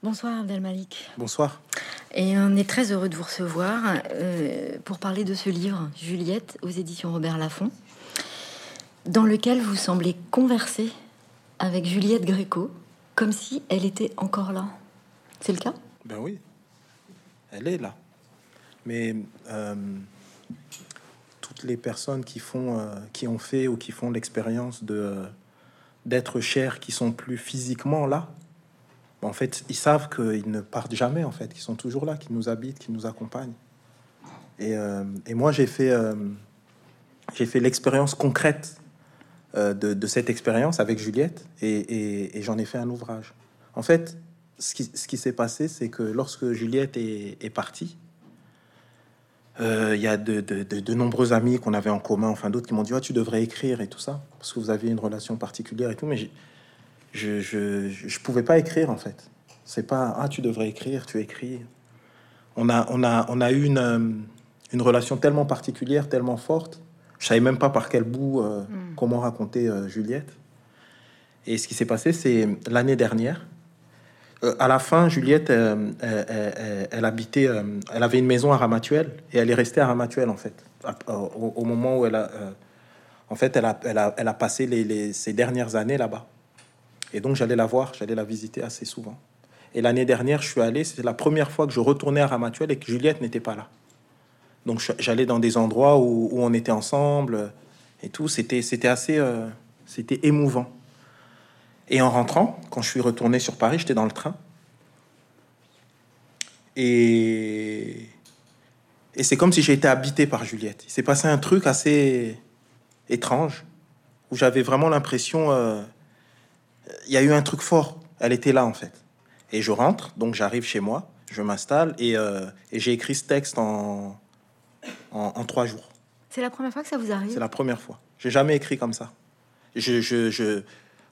Bonsoir Abdelmalik. Bonsoir. Et on est très heureux de vous recevoir euh, pour parler de ce livre, Juliette, aux éditions Robert Laffont, dans lequel vous semblez converser avec Juliette Gréco, comme si elle était encore là. C'est le cas? Ben oui, elle est là. Mais euh, toutes les personnes qui font, euh, qui ont fait ou qui font l'expérience de d'être chers, qui sont plus physiquement là, en fait, ils savent qu'ils ne partent jamais, en fait, qu'ils sont toujours là, qu'ils nous habitent, qu'ils nous accompagnent. Et, euh, moi, j'ai fait, euh, fait l'expérience concrète euh, de, cette expérience avec Juliette, et, j'en ai fait un ouvrage. En fait, ce qui, ce qui s'est passé, c'est que lorsque Juliette est, partie, il y a de, de, de, nombreux amis qu'on avait en commun, enfin d'autres qui m'ont dit oh, tu devrais écrire et tout ça, parce que vous avez une relation particulière et tout, mais je, je, je, pouvais pas écrire en fait. C'est pas ah tu devrais écrire, tu écris. On a on a on a eu une euh, une relation tellement particulière, tellement forte. Je savais même pas par quel bout euh, mm. comment raconter euh, Juliette. Et ce qui s'est passé, c'est l'année dernière. Euh, à la fin, Juliette, elle, elle, elle, habitait, elle avait une maison à Ramatuelle et elle est restée à Ramatuelle en fait. Au, au moment où elle a, en fait, elle a, elle a, elle a passé les, les, ses dernières années là-bas. Et donc j'allais la voir, j'allais la visiter assez souvent. Et l'année dernière, je suis allé, c'est la première fois que je retournais à Ramatuelle et que Juliette n'était pas là. Donc j'allais dans des endroits où, où, on était ensemble et tout. C'était, c'était assez, euh, c'était émouvant. Et en rentrant, quand je suis retourné sur Paris, j'étais dans le train. Et, et c'est comme si j'ai été habité par Juliette. Il s'est passé un truc assez étrange où j'avais vraiment l'impression. Euh, il y a eu un truc fort. Elle était là, en fait. Et je rentre, donc j'arrive chez moi, je m'installe et, euh, et j'ai écrit ce texte en, en, en trois jours. C'est la première fois que ça vous arrive? C'est la première fois. J'ai jamais écrit comme ça. Je, je, je,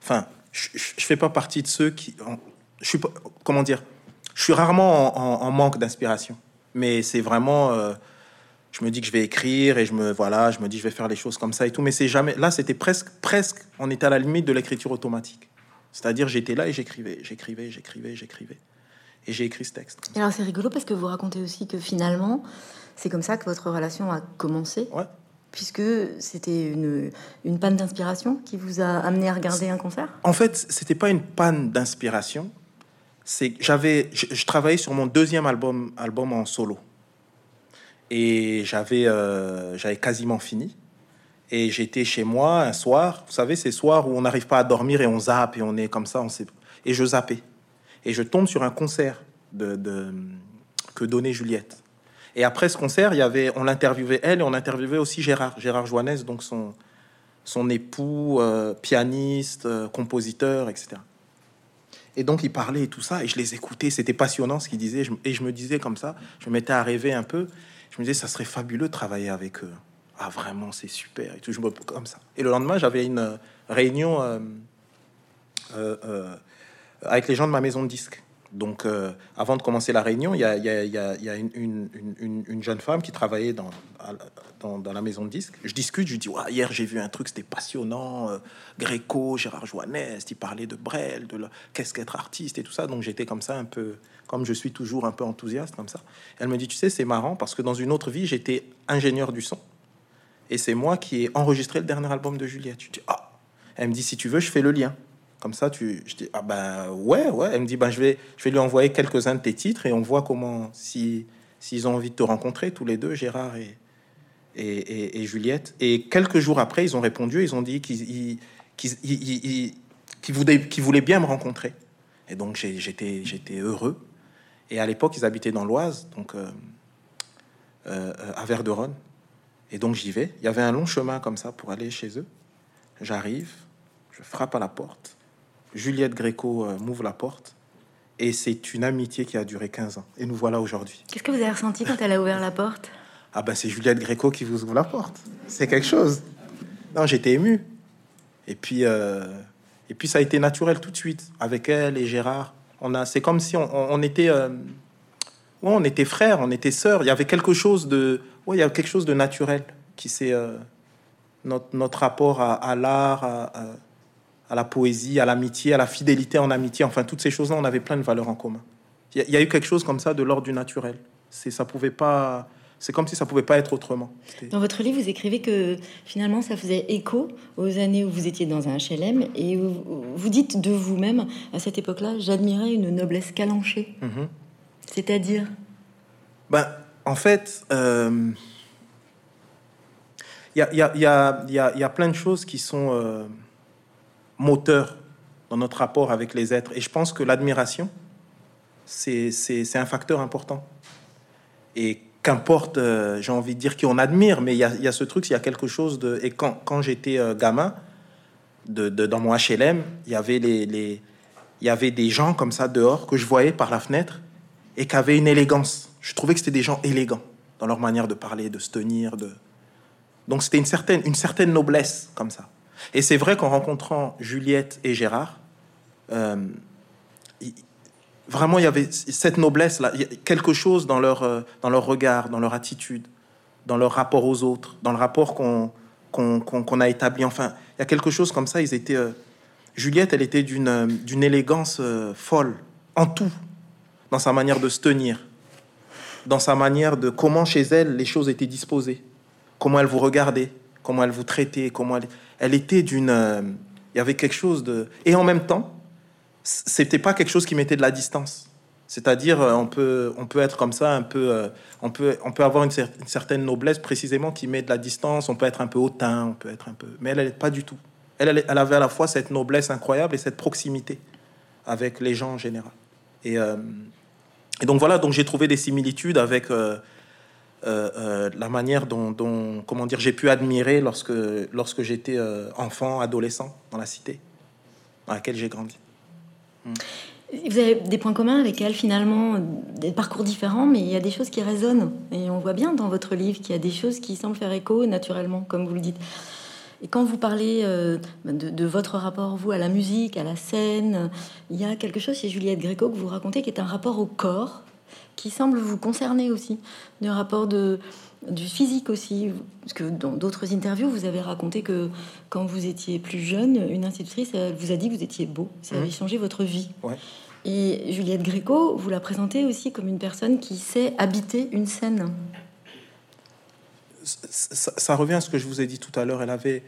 enfin, je, je fais pas partie de ceux qui, je suis comment dire, je suis rarement en, en, en manque d'inspiration. Mais c'est vraiment, euh, je me dis que je vais écrire et je me, voilà, je me dis je vais faire les choses comme ça et tout. Mais c'est jamais, là, c'était presque, presque, on était à la limite de l'écriture automatique. C'est-à-dire, j'étais là et j'écrivais, j'écrivais, j'écrivais, j'écrivais. Et j'ai écrit ce texte. Alors, c'est rigolo parce que vous racontez aussi que finalement, c'est comme ça que votre relation a commencé. Ouais. Puisque c'était une, une panne d'inspiration qui vous a amené à regarder un concert? En fait, c'était pas une panne d'inspiration. C'est j'avais, je, je, travaillais sur mon deuxième album, album en solo. Et j'avais, euh, j'avais quasiment fini. Et j'étais chez moi un soir, vous savez, ces soirs où on n'arrive pas à dormir et on zappe et on est comme ça, on sait. Et je zappais. Et je tombe sur un concert que donnait Juliette. Et après ce concert, il y avait, on l'interviewait elle et on interviewait aussi Gérard, Gérard Joannès, donc son, son époux, euh, pianiste, euh, compositeur, etc. Et donc il parlait et tout ça, et je les écoutais, c'était passionnant ce qu'il disait, et je me disais comme ça, je me mettais à rêver un peu, je me disais ça serait fabuleux de travailler avec eux ah vraiment c'est super et tout. Je me comme ça. Et le lendemain j'avais une réunion euh, euh, euh, avec les gens de ma maison de disques. Donc euh, avant de commencer la réunion il y a, y a, y a, y a une, une, une, une, jeune femme qui travaillait dans, la maison de disques. Je discute je dis ouais, hier j'ai vu un truc c'était passionnant euh, Gréco Gérard Joannès il parlait de Brel de qu'est-ce qu'être artiste et tout ça. Donc j'étais comme ça un peu comme je suis toujours un peu enthousiaste comme ça. Elle me dit tu sais c'est marrant parce que dans une autre vie j'étais ingénieur du son et c'est moi qui ai enregistré le dernier album de Juliette. Je dis, ah, elle me dit, si tu veux, je fais le lien. Comme ça, tu, je dis, ah ben ouais, ouais. Elle me dit, ben je vais, je vais lui envoyer quelques-uns de tes titres et on voit comment, si, s'ils ont envie de te rencontrer, tous les deux, Gérard et, et, et, et Juliette. Et quelques jours après, ils ont répondu, ils ont dit qu'ils, qu'ils, qu'ils voulaient, qu'ils voulaient bien me rencontrer. Et donc, j'étais, heureux. Et à l'époque, ils habitaient dans l'Oise, donc euh, euh, à Verderonne. Et donc j'y vais. Il y avait un long chemin comme ça pour aller chez eux. J'arrive, je frappe à la porte. Juliette Gréco euh, m'ouvre la porte. Et c'est une amitié qui a duré 15 ans. Et nous voilà aujourd'hui. Qu'est-ce que vous avez ressenti quand elle a ouvert la porte? Ah ben c'est Juliette Gréco qui vous ouvre la porte. C'est quelque chose. Non, j'étais ému. Et puis, euh, et puis ça a été naturel tout de suite avec elle et Gérard. On a, c'est comme si on, on était, euh, ouais, on était frères, on était sœurs. Il y avait quelque chose de, ouais, il y a quelque chose de naturel qui c'est euh, notre, notre rapport à, à l'art, à, à, à, la poésie, à l'amitié, à la fidélité en amitié. Enfin, toutes ces choses-là, on avait plein de valeurs en commun. Il y, a eu quelque chose comme ça de l'ordre du naturel. C'est ça pouvait pas. C'est comme si ça pouvait pas être autrement. Dans votre livre, vous écrivez que finalement, ça faisait écho aux années où vous étiez dans un HLM et vous dites de vous-même à cette époque-là, j'admirais une noblesse calanchée. Mhm. C'est-à-dire? Ben, en fait, il y, a, y, a, plein de choses qui sont euh, moteurs dans notre rapport avec les êtres. Et je pense que l'admiration, c'est un facteur important. Et qu'importe, euh, j'ai envie de dire qu'on admire, mais il y a, ce truc, il y a quelque chose de... Et quand, j'étais euh, gamin, de, dans mon HLM, il y avait y avait des gens comme ça dehors que je voyais par la fenêtre et qui avaient une élégance. Je trouvais que c'était des gens élégants dans leur manière de parler, de se tenir, de... Donc c'était une certaine, une certaine noblesse comme ça. Et c'est vrai qu'en rencontrant Juliette et Gérard, euh, vraiment il y avait cette noblesse là, quelque chose dans leur euh, dans leur regard, dans leur attitude, dans leur rapport aux autres, dans le rapport qu'on qu'on a établi. Enfin, il y a quelque chose comme ça. Ils étaient euh, Juliette, elle était d'une élégance folle en tout, dans sa manière de se tenir, dans sa manière de comment chez elle les choses étaient disposées, comment elle vous regardait, comment elle vous traitait, comment elle était d'une. Euh, il y avait quelque chose de. Et en même temps, c'était pas quelque chose qui mettait de la distance. C'est-à-dire, euh, on peut, on peut être comme ça, un peu, euh, on peut, on peut avoir une, certaine noblesse précisément qui met de la distance. On peut être un peu hautain, on peut être un peu, mais elle, elle pas du tout. Elle, elle, avait à la fois cette noblesse incroyable et cette proximité avec les gens en général. Et, et donc voilà, donc j'ai trouvé des similitudes avec euh, euh, la manière dont, comment dire, j'ai pu admirer lorsque, lorsque j'étais euh, enfant, adolescent dans la cité dans laquelle j'ai grandi. Hmm. Vous avez des points communs avec elle finalement, des parcours différents, mais il y a des choses qui résonnent. Et on voit bien dans votre livre qu'il y a des choses qui semblent faire écho naturellement, comme vous le dites. Et quand vous parlez de, de, votre rapport, vous, à la musique, à la scène, il y a quelque chose chez Juliette Gréco que vous racontez qui est un rapport au corps, qui semble vous concerner aussi, du rapport de, du physique aussi. Parce que dans d'autres interviews, vous avez raconté que quand vous étiez plus jeune, une institutrice elle vous a dit que vous étiez beau. Ça avait mmh. changé votre vie. Et Juliette Gréco, vous la présentez aussi comme une personne qui sait habiter une scène. Ça, revient à ce que je vous ai dit tout à l'heure. Elle avait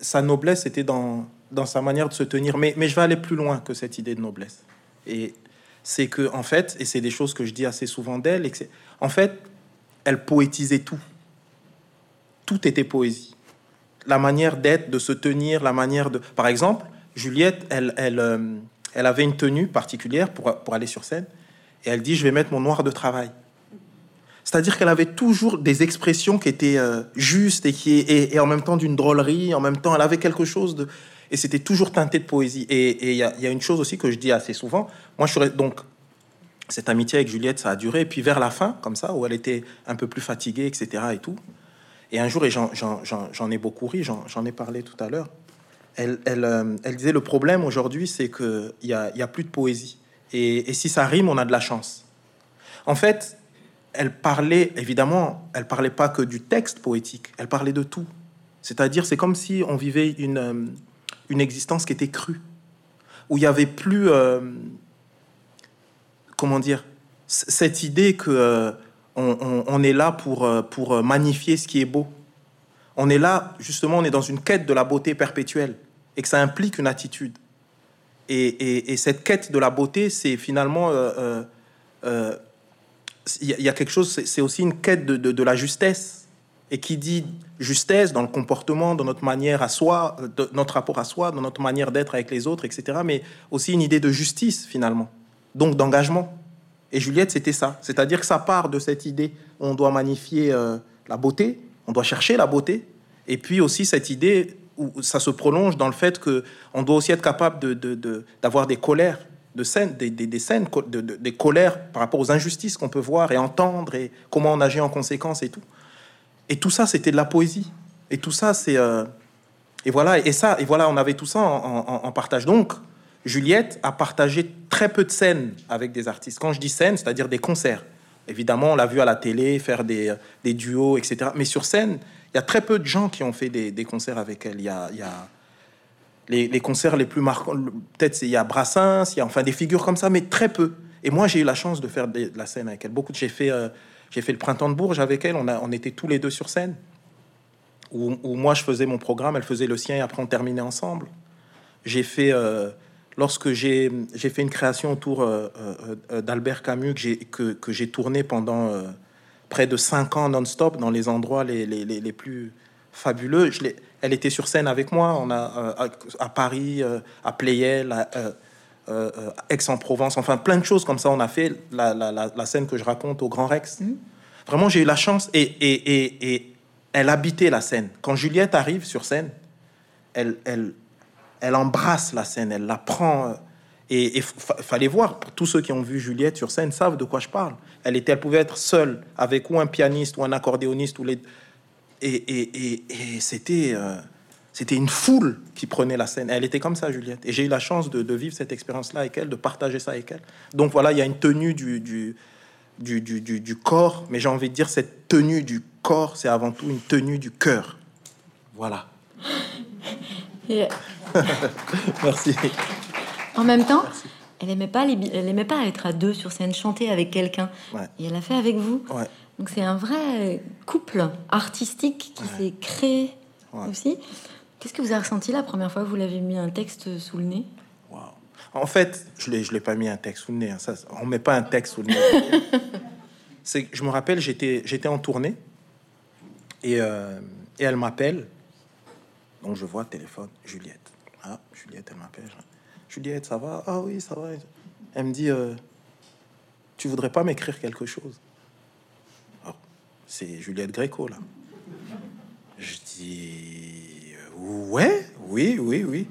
sa noblesse était dans, dans sa manière de se tenir. Mais, mais je vais aller plus loin que cette idée de noblesse. Et c'est que, en fait, et c'est des choses que je dis assez souvent d'elle, en fait, elle poétisait tout. Tout était poésie. La manière d'être, de se tenir, la manière de. Par exemple, Juliette, elle, elle, euh, elle avait une tenue particulière pour, pour aller sur scène, et elle dit Je vais mettre mon noir de travail. C'est-à-dire qu'elle avait toujours des expressions qui étaient euh, justes et qui et, en même temps d'une drôlerie, en même temps, elle avait quelque chose de et c'était toujours teinté de poésie. Et il y, a une chose aussi que je dis assez souvent. Moi, je serais donc cette amitié avec Juliette, ça a duré. Et puis vers la fin, comme ça, où elle était un peu plus fatiguée, etc. Et tout. Et un jour, et j'en ai beaucoup ri, j'en ai parlé tout à l'heure. Elle, elle, euh, elle, disait le problème aujourd'hui, c'est qu'il n'y a, y a plus de poésie. Et si ça rime, on a de la chance. En fait, elle parlait, évidemment, elle parlait pas que du texte poétique, elle parlait de tout. C'est-à-dire, c'est comme si on vivait une, euh, une existence qui était crue, où il y avait plus, euh, comment dire, cette idée que euh, on, est là pour, pour magnifier ce qui est beau. On est là, justement, on est dans une quête de la beauté perpétuelle et que ça implique une attitude. Et, cette quête de la beauté, c'est finalement, il y, a quelque chose, c'est aussi une quête de, de la justesse et qui dit justesse dans le comportement, dans notre manière à soi, de notre rapport à soi, dans notre manière d'être avec les autres, etc. Mais aussi une idée de justice finalement, donc d'engagement. Et Juliette, c'était ça. C'est-à-dire que ça part de cette idée, on doit magnifier euh, la beauté, on doit chercher la beauté, et puis aussi cette idée où ça se prolonge dans le fait que on doit aussi être capable de, d'avoir des colères, de scènes, des, des, scènes, de, des colères par rapport aux injustices qu'on peut voir et entendre, et comment on agit en conséquence et tout. Et tout ça, c'était de la poésie. Et tout ça, c'est... Euh, et voilà, et ça, et voilà, on avait tout ça en, partage. Donc, Juliette a partagé très peu de scènes avec des artistes. Quand je dis scène, c'est-à-dire des concerts. Évidemment, on l'a vu à la télé faire des, des, duos, etc. Mais sur scène, il y a très peu de gens qui ont fait des, des concerts avec elle. Il y a les, concerts les plus marquants, peut-être il y a Brassens, il y a enfin des figures comme ça, mais très peu. Et moi, j'ai eu la chance de faire de la scène avec elle. Beaucoup. J'ai fait, euh, j'ai fait le printemps de Bourges avec elle. On, a, on était tous les deux sur scène. Où, moi, je faisais mon programme, elle faisait le sien, et après on terminait ensemble. J'ai fait, euh, lorsque j'ai fait une création autour euh, d'Albert Camus que j'ai que, que tourné pendant près de cinq ans non-stop dans les endroits les, les, les, les plus fabuleux. Je l'ai- elle était sur scène avec moi. On a euh, à, à Paris, euh, à Playel, à euh, Aix-en-Provence, enfin plein de choses comme ça. On a fait la, la, la, la scène que je raconte au Grand Rex. Vraiment, j'ai eu la chance et, et, et, et elle habitait la scène. Quand Juliette arrive sur scène, elle, elle, elle embrasse la scène, elle la prend. Et il fallait voir, pour tous ceux qui ont vu Juliette sur scène savent de quoi je parle. Elle, était, elle pouvait être seule avec ou un pianiste ou un accordéoniste. Ou les... Et, et, et, et c'était, euh, c'était une foule qui prenait la scène. Elle était comme ça, Juliette. Et j'ai eu la chance de, de vivre cette expérience-là avec elle, de partager ça avec elle. Donc voilà, il y a une tenue du, du, du, du, du- corps, mais j'ai envie de dire cette tenue du corps, c'est avant tout une tenue du cœur. Voilà. Merci. en même temps, elle aimait pas les bi- elle aimait pas être à deux sur scène, chanter avec quelqu'un. Ouais. Et elle a fait avec vous. Ouais. Donc c'est un vrai couple artistique qui s'est créé Ouais. aussi. Qu'est-ce que vous avez ressenti la première fois que vous l'avez mis un texte sous le nez? Waouh. En fait, je l'ai, je l'ai pas mis un texte sous le nez. hein. Ça, on met pas un texte sous le nez. C'est, je me rappelle, j'étais, j'étais en tournée et, euh, et elle m'appelle. Donc je vois téléphone, Juliette. Ah, Juliette, elle m'appelle. Juliette, ça va? Ah oui, ça va. Elle me dit, euh, tu voudrais pas m'écrire quelque chose? C'est Juliette Gréco là. Je dis, euh, ouais, oui, oui, oui.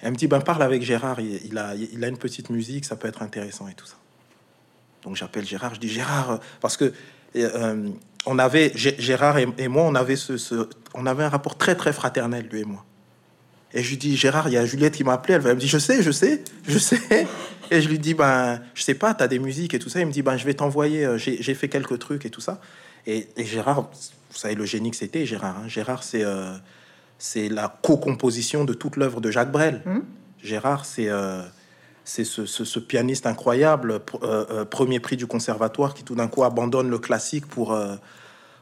Elle me dit, ben parle avec Gérard, il, a, il a une petite musique, ça peut être intéressant et tout ça. Donc j'appelle Gérard, je dis Gérard, euh, parce que euh, on avait, Gé- Gérard et, moi, on avait, ce, on avait un rapport très très fraternel, lui et moi. Et je lui dis, Gérard, il y a Juliette qui m'a appelé, elle me dit, je sais, je sais, je sais. Et je lui dis, ben, je sais pas, tu as des musiques et tout ça. Il me dit, ben, je vais t'envoyer, j'ai fait quelques trucs et tout ça. Et, et Gérard, vous savez le génie que c'était, Gérard. hein. Gérard, c'est euh, c'est la co-composition de toute l'œuvre de Jacques Brel. Gérard, c'est euh, c'est ce, ce- ce pianiste incroyable, pr- euh, premier prix du conservatoire, qui tout d'un coup abandonne le classique pour,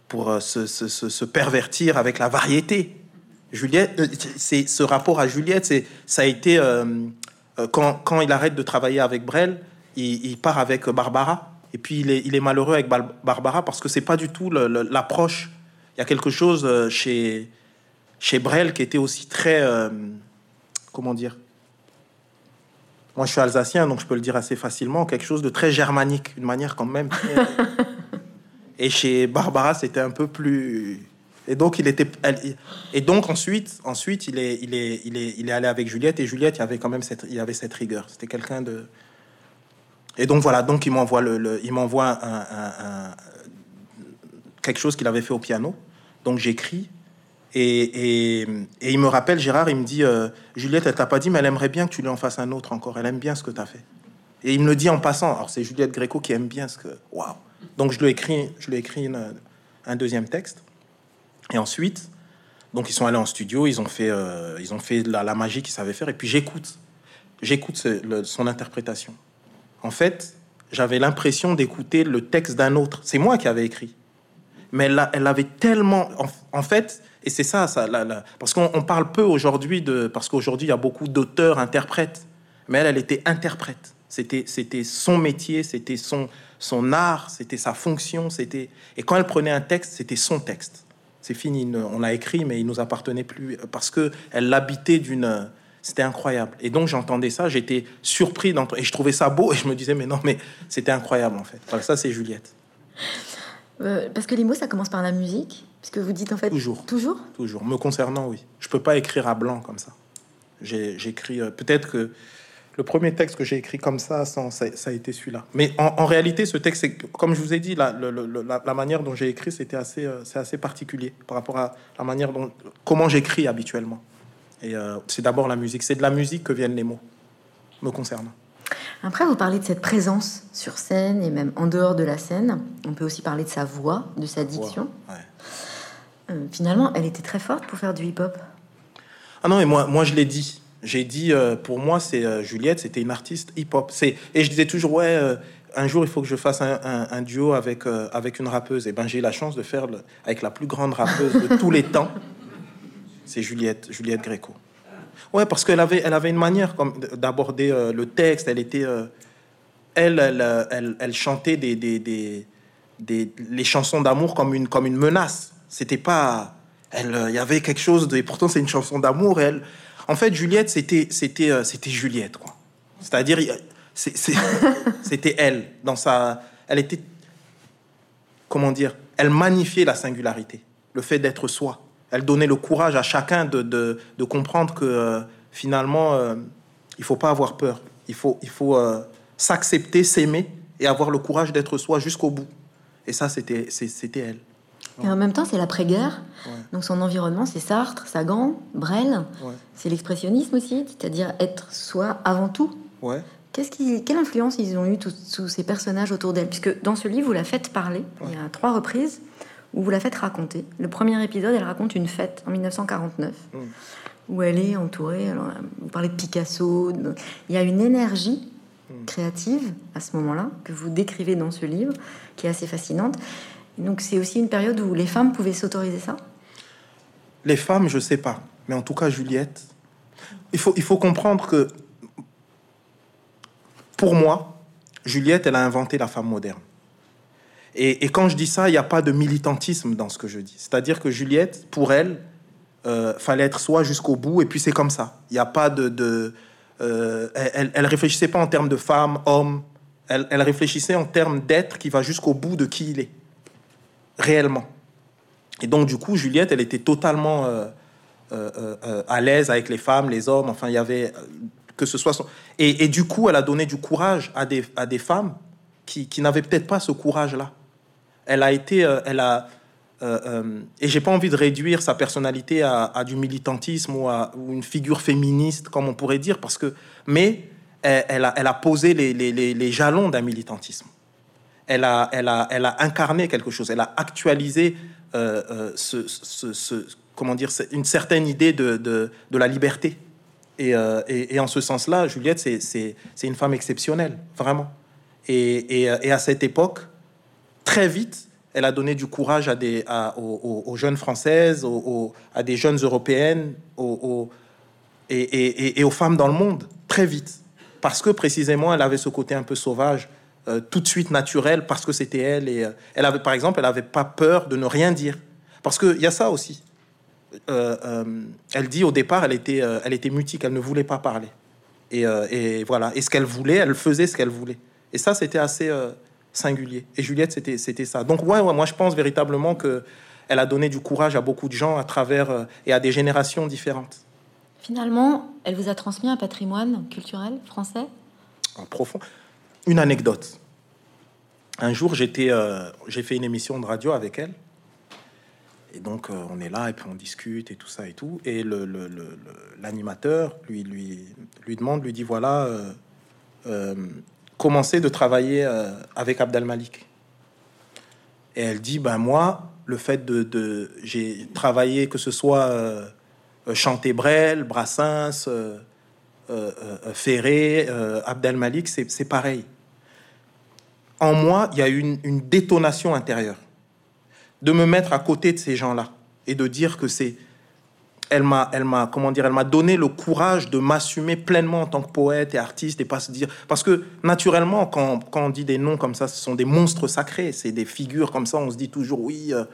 pour se, se- pervertir avec la variété. Juliette, c'est ce rapport à Juliette, c'est ça a été quand, quand il arrête de travailler avec Brel, il, il part avec Barbara. Et puis il est, il est malheureux avec Barbara parce que c'est pas du tout l'approche. Il y a quelque chose euh, chez chez Brel qui était aussi très euh, comment dire? Moi je suis alsacien donc je peux le dire assez facilement. Quelque chose de très germanique une manière quand même. Très- et chez Barbara c'était un peu plus et donc il était et donc ensuite ensuite il est il est il est il est allé avec Juliette et Juliette il y avait quand même cette il y avait cette rigueur. C'était quelqu'un de et donc voilà donc il m'envoie le, il m'envoie un, quelque chose qu'il avait fait au piano donc j'écris et, il me rappelle, Gérard, il me dit euh, Juliette, elle t'a pas dit, mais elle aimerait bien que tu lui en fasses un autre encore. Elle aime bien ce que tu as fait. Et il me le dit en passant. Alors, c'est Juliette Gréco qui aime bien ce que. Waouh Donc, je lui ai écrit, je lui ai écrit une- un deuxième texte. Et ensuite, donc, ils sont allés en studio, ils ont fait, euh, ils ont fait la, la magie qu'ils savaient faire. Et puis, j'écoute. J'écoute son interprétation. En fait, j'avais l'impression d'écouter le texte d'un autre. C'est moi qui avais écrit. Mais elle, elle avait tellement en, fait et c'est ça ça la- parce qu'on on parle peu aujourd'hui de parce qu'aujourd'hui il y a beaucoup d'auteurs interprètes. Mais elle elle était interprète. C'était son métier c'était son son art c'était sa fonction c'était et quand elle prenait un texte c'était son texte. C'est fini on l'a écrit mais il nous appartenait plus parce que elle l'habitait d'une c'était incroyable et donc j'entendais ça j'étais surpris et je trouvais ça beau et je me disais mais non mais c'était incroyable en fait voilà ça c'est Juliette Euh, Parce que les mots, ça commence par la musique. Parce que vous dites en fait Toujours. Toujours? Toujours. Me concernant, oui. Je peux pas écrire à blanc comme ça. J'écris. euh, Peut-être que le premier texte que j'ai écrit comme ça, sans, ça, ça a été celui-là. Mais en, en réalité, ce texte, comme je vous ai dit, la, le- le- la, la manière dont j'ai écrit, c'était assez, euh, c'est assez particulier par rapport à la manière dont, comment j'écris habituellement. Et euh, c'est d'abord la musique. C'est de la musique que viennent les mots, me concernant. Après, vous parlez de cette présence sur scène et même en dehors de la scène. On peut aussi parler de sa voix, de sa diction. Ouais. Euh, finalement, elle était très forte pour faire du hip-hop. Ah non, et moi, moi je l'ai dit. J'ai dit, euh, pour moi, c'est euh, Juliette, c'était une artiste hip-hop. C'est et je disais toujours, ouais, euh, un jour il faut que je fasse un, un- un duo avec avec une rappeuse. Et ben j'ai eu la chance de faire le- avec la plus grande rappeuse de tous les temps. C'est Juliette, Juliette Gréco. Ouais, parce qu'elle avait, elle avait une manière comme d'aborder euh, le texte. Elle était, euh, elle, elle, euh, elle, elle chantait des, des, des, des- les chansons d'amour comme une, comme une menace. C'était pas, elle, il y avait quelque chose de. Et pourtant, c'est une chanson d'amour. Elle, en fait, Juliette, c'était, c'était, c'était Juliette, quoi. C'est-à-dire, c'était elle dans sa, elle était, comment dire, elle magnifiait la singularité, le fait d'être soi. Elle donnait le courage à chacun de, de, de comprendre que euh, finalement, euh, il faut pas avoir peur. Il faut, il faut euh, s'accepter, s'aimer et avoir le courage d'être soi jusqu'au bout. Et ça, c'était, c'était elle. Et en même temps, c'est l'après-guerre. Ouais. Donc son environnement, c'est Sartre, Sagan, Brel. Ouais. C'est l'expressionnisme aussi, c'est-à-dire être soi avant tout. Ouais. Qu'est-ce qui, quelle influence ils ont eu tous, tous ces personnages autour d'elle? Puisque dans ce livre, vous la faites parler. Il y a trois reprises où vous la faites raconter. Le premier épisode, elle raconte une fête en 1949 Mm. où elle est entourée. Alors, vous parlez de Picasso. de- Il y a une énergie Mm. créative à ce moment-là que vous décrivez dans ce livre, qui est assez fascinante. Donc c'est aussi une période où les femmes pouvaient s'autoriser ça? Les femmes, je sais pas. Mais en tout cas, Juliette, il faut, il faut comprendre que, pour moi, Juliette, elle a inventé la femme moderne. Et, quand je dis ça, il n'y a pas de militantisme dans ce que je dis. C'est-à-dire que Juliette, pour elle, euh, fallait être soi jusqu'au bout, et puis c'est comme ça. Il n'y a pas de... de euh, elle, elle réfléchissait pas en termes de femme, homme. Elle, elle réfléchissait en termes d'être qui va jusqu'au bout de qui il est, réellement. Et donc, du coup, Juliette, elle était totalement euh, à l'aise avec les femmes, les hommes. Enfin, il y avait que ce soit. Et, et du coup, elle a donné du courage à des, à des femmes qui, qui n'avaient peut-être pas ce courage-là. Elle a été... euh, elle a... euh, euh, et j'ai pas envie de réduire sa personnalité à, du militantisme ou à une figure féministe, comme on pourrait dire, parce que... Mais elle, a, posé les, jalons d'un militantisme elle a, elle, a, elle a incarné quelque chose, elle a actualisé euh, ce, comment dire, une certaine idée de, la liberté. Et, en ce sens-là, Juliette, c'est- une femme exceptionnelle, vraiment. Et, et à cette époque, très vite, elle a donné du courage à des, aux, jeunes françaises, aux, à des jeunes européennes, aux, et, aux femmes dans le monde, très vite. Parce que précisément, elle avait ce côté un peu sauvage, euh, tout de suite naturel, parce que c'était elle. Et euh, elle avait, par exemple, elle n'avait pas peur de ne rien dire. Parce qu'il y a ça aussi. Euh, elle dit au départ, elle était, elle était mutique, elle ne voulait pas parler. Et, voilà. Et ce qu'elle voulait, elle faisait ce qu'elle voulait. Et ça, c'était assez singulier. Et Juliette, c'était, c'était ça. Donc, ouais, ouais, moi, je pense véritablement que elle a donné du courage à beaucoup de gens à travers euh, et à des générations différentes. Finalement, elle vous a transmis un patrimoine culturel français? En profond. Une anecdote. Un jour, j'étais, euh, j'ai fait une émission de radio avec elle. Et donc, euh, on est là et puis on discute et tout ça et tout. Et le, le- le- le- l'animateur lui, lui, lui demande, lui dit voilà, commencez de travailler euh, avec Abdel Malik. Et elle dit ben moi, le fait de, de- j'ai travaillé que ce soit euh, euh, chanter Brel, Brassens. euh, euh, euh, Ferré, euh, Abdel Malik, c'est pareil. En moi, il y a une, une détonation intérieure de me mettre à côté de ces gens-là et de dire que c'est elle m'a elle m'a comment dire elle m'a donné le courage de m'assumer pleinement en tant que poète et artiste et pas se dire parce que naturellement quand, on dit des noms comme ça ce sont des monstres sacrés c'est des figures comme ça on se dit toujours oui euh,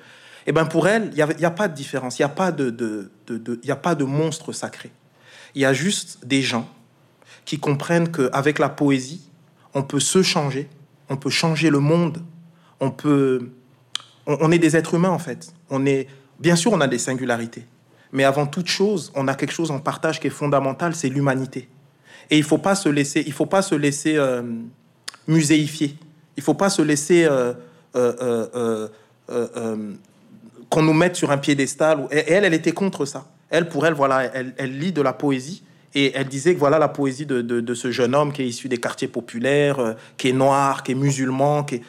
et ben pour elle il y avait- il y a pas de différence il y a pas de y a pas de monstre sacré il y a juste des gens qui comprennent qu'avec la poésie, on peut se changer, on peut changer le monde, on peut... On, on est des êtres humains, en fait. On est... Bien sûr, on a des singularités. Mais avant toute chose, on a quelque chose en partage qui est fondamental, c'est l'humanité. Et il faut pas se laisser, il faut pas se laisser euh, muséifier. Il faut pas se laisser euh, euh, euh, qu'on nous mette sur un piédestal. Et elle, elle était contre ça. Elle, pour elle, voilà, elle, lit de la poésie et elle disait que voilà la poésie de, de- ce jeune homme qui est issu des quartiers populaires, qui est noir, qui est musulman. Qui est...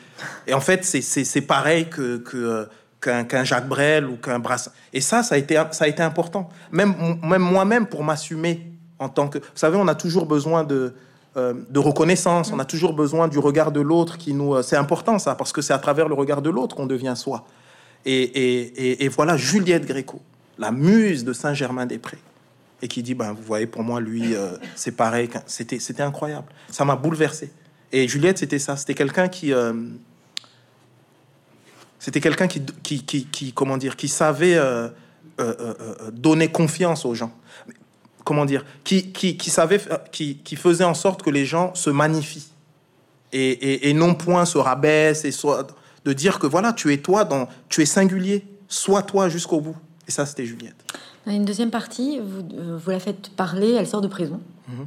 Et en fait, c'est- pareil que, que, qu'un Jacques Brel ou qu'un Brassens. Et ça, ça a été, ça a été important. Même, même moi-même, pour m'assumer en tant que... Vous savez, on a toujours besoin de, euh, de reconnaissance, on a toujours besoin du regard de l'autre qui nous... c'est important ça, parce que c'est à travers le regard de l'autre qu'on devient soi. Et, et, et, voilà Juliette Gréco, la muse de Saint-Germain-des-Prés, et qui dit, ben, vous voyez, pour moi, lui, c'est pareil, c'était, c'était incroyable. Ça m'a bouleversé. Et Juliette, c'était ça, c'était quelqu'un qui... C'était quelqu'un qui, qui, qui, comment dire, qui savait euh, euh, euh, donner confiance aux gens. Comment dire, qui, qui, qui savait, qui, qui, faisait en sorte que les gens se magnifient et, et, non point se rabaissent et soit de dire que voilà, tu es toi, dans, tu es singulier, sois toi jusqu'au bout. Et ça, c'était Juliette. Dans une deuxième partie, vous, vous la faites parler, elle sort de prison. Mhm.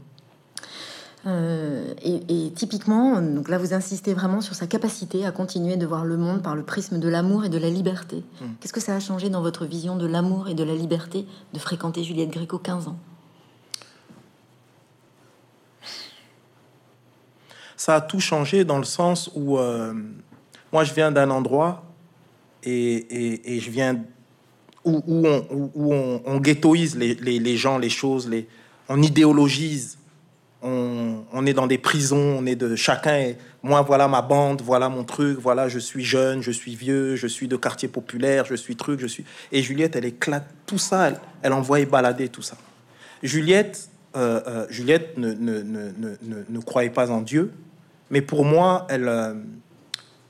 Euh, et, typiquement, donc là, vous insistez vraiment sur sa capacité à continuer de voir le monde par le prisme de l'amour et de la liberté. Hmm. Qu'est-ce que ça a changé dans votre vision de l'amour et de la liberté de fréquenter Juliette Gréco 15 ans? Ça a tout changé dans le sens où euh, moi, je viens d'un endroit et, je viens où, on, on, ghettoise les, les, gens, les choses, les, on idéologise on, est dans des prisons, on est de chacun. Est, moi, voilà ma bande, voilà mon truc, voilà, je suis jeune, je suis vieux, je suis de quartier populaire, je suis truc, je suis. Et Juliette, elle éclate tout ça, elle, elle envoie balader tout ça. Juliette, euh, euh, Juliette ne, croyait pas en Dieu, mais pour moi, elle, euh,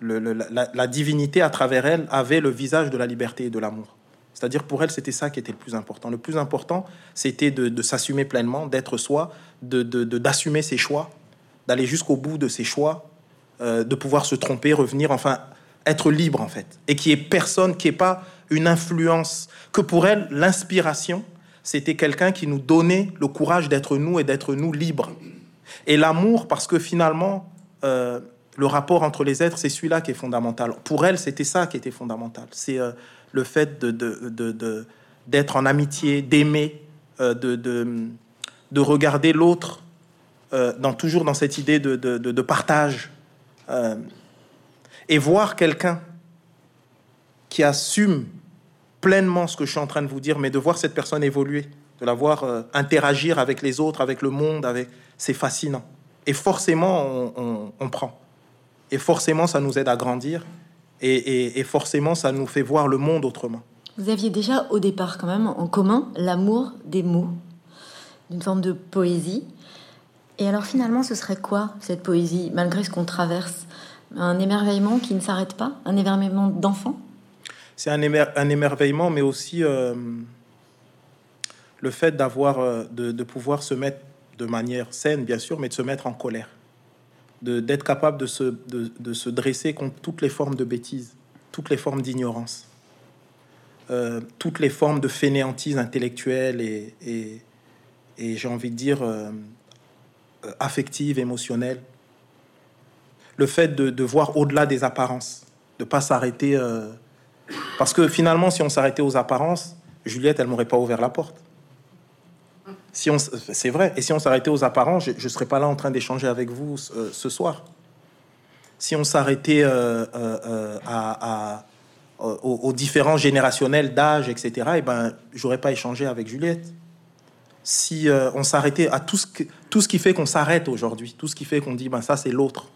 la divinité à travers elle avait le visage de la liberté et de l'amour. C'est-à-dire pour elle, c'était ça qui était le plus important. Le plus important, c'était de, s'assumer pleinement, d'être soi, de, d'assumer ses choix, d'aller jusqu'au bout de ses choix, euh, de pouvoir se tromper, revenir, enfin, être libre en fait. Et qui est personne, qui est pas une influence. Que pour elle, l'inspiration, c'était quelqu'un qui nous donnait le courage d'être nous et d'être nous libres. Et l'amour, parce que finalement, euh, le rapport entre les êtres, c'est celui-là qui est fondamental. Pour elle, c'était ça qui était fondamental. C'est euh, le fait de, d'être en amitié, d'aimer, euh, de, de, regarder l'autre, euh, dans, toujours dans cette idée de, de partage. Et voir quelqu'un qui assume pleinement ce que je suis en train de vous dire, mais de voir cette personne évoluer, de la voir interagir avec les autres, avec le monde, c'est fascinant. Et forcément, on prend. Et forcément, ça nous aide à grandir. Et, forcément, ça nous fait voir le monde autrement. Vous aviez déjà au départ quand même en commun l'amour des mots, d'une forme de poésie. Et alors finalement, ce serait quoi cette poésie, malgré ce qu'on traverse? Un émerveillement qui ne s'arrête pas? Un émerveillement d'enfant? C'est un, un, émerveillement, mais aussi euh, le fait d'avoir, euh, de pouvoir se mettre de manière saine, bien sûr, mais de se mettre en colère d'être capable de se, de, de, se dresser contre toutes les formes de bêtises, toutes les formes d'ignorance, euh, toutes les formes de fainéantise intellectuelle et, et, et j'ai envie de dire euh, euh, affective, émotionnelle. Le fait de, de voir au-delà des apparences, de pas s'arrêter. parce que finalement, si on s'arrêtait aux apparences, Juliette, elle m'aurait pas ouvert la porte. Si on, c'est vrai. Et si on s'arrêtait aux apparences, je ne serais pas là en train d'échanger avec vous euh, ce soir. Si on s'arrêtait euh, euh, à, aux, différents générationnels d'âge, etc., et eh ben, j'aurais pas échangé avec Juliette. Si on s'arrêtait à tout ce, tout ce qui fait qu'on s'arrête aujourd'hui, tout ce qui fait qu'on dit, ben ça c'est l'autre,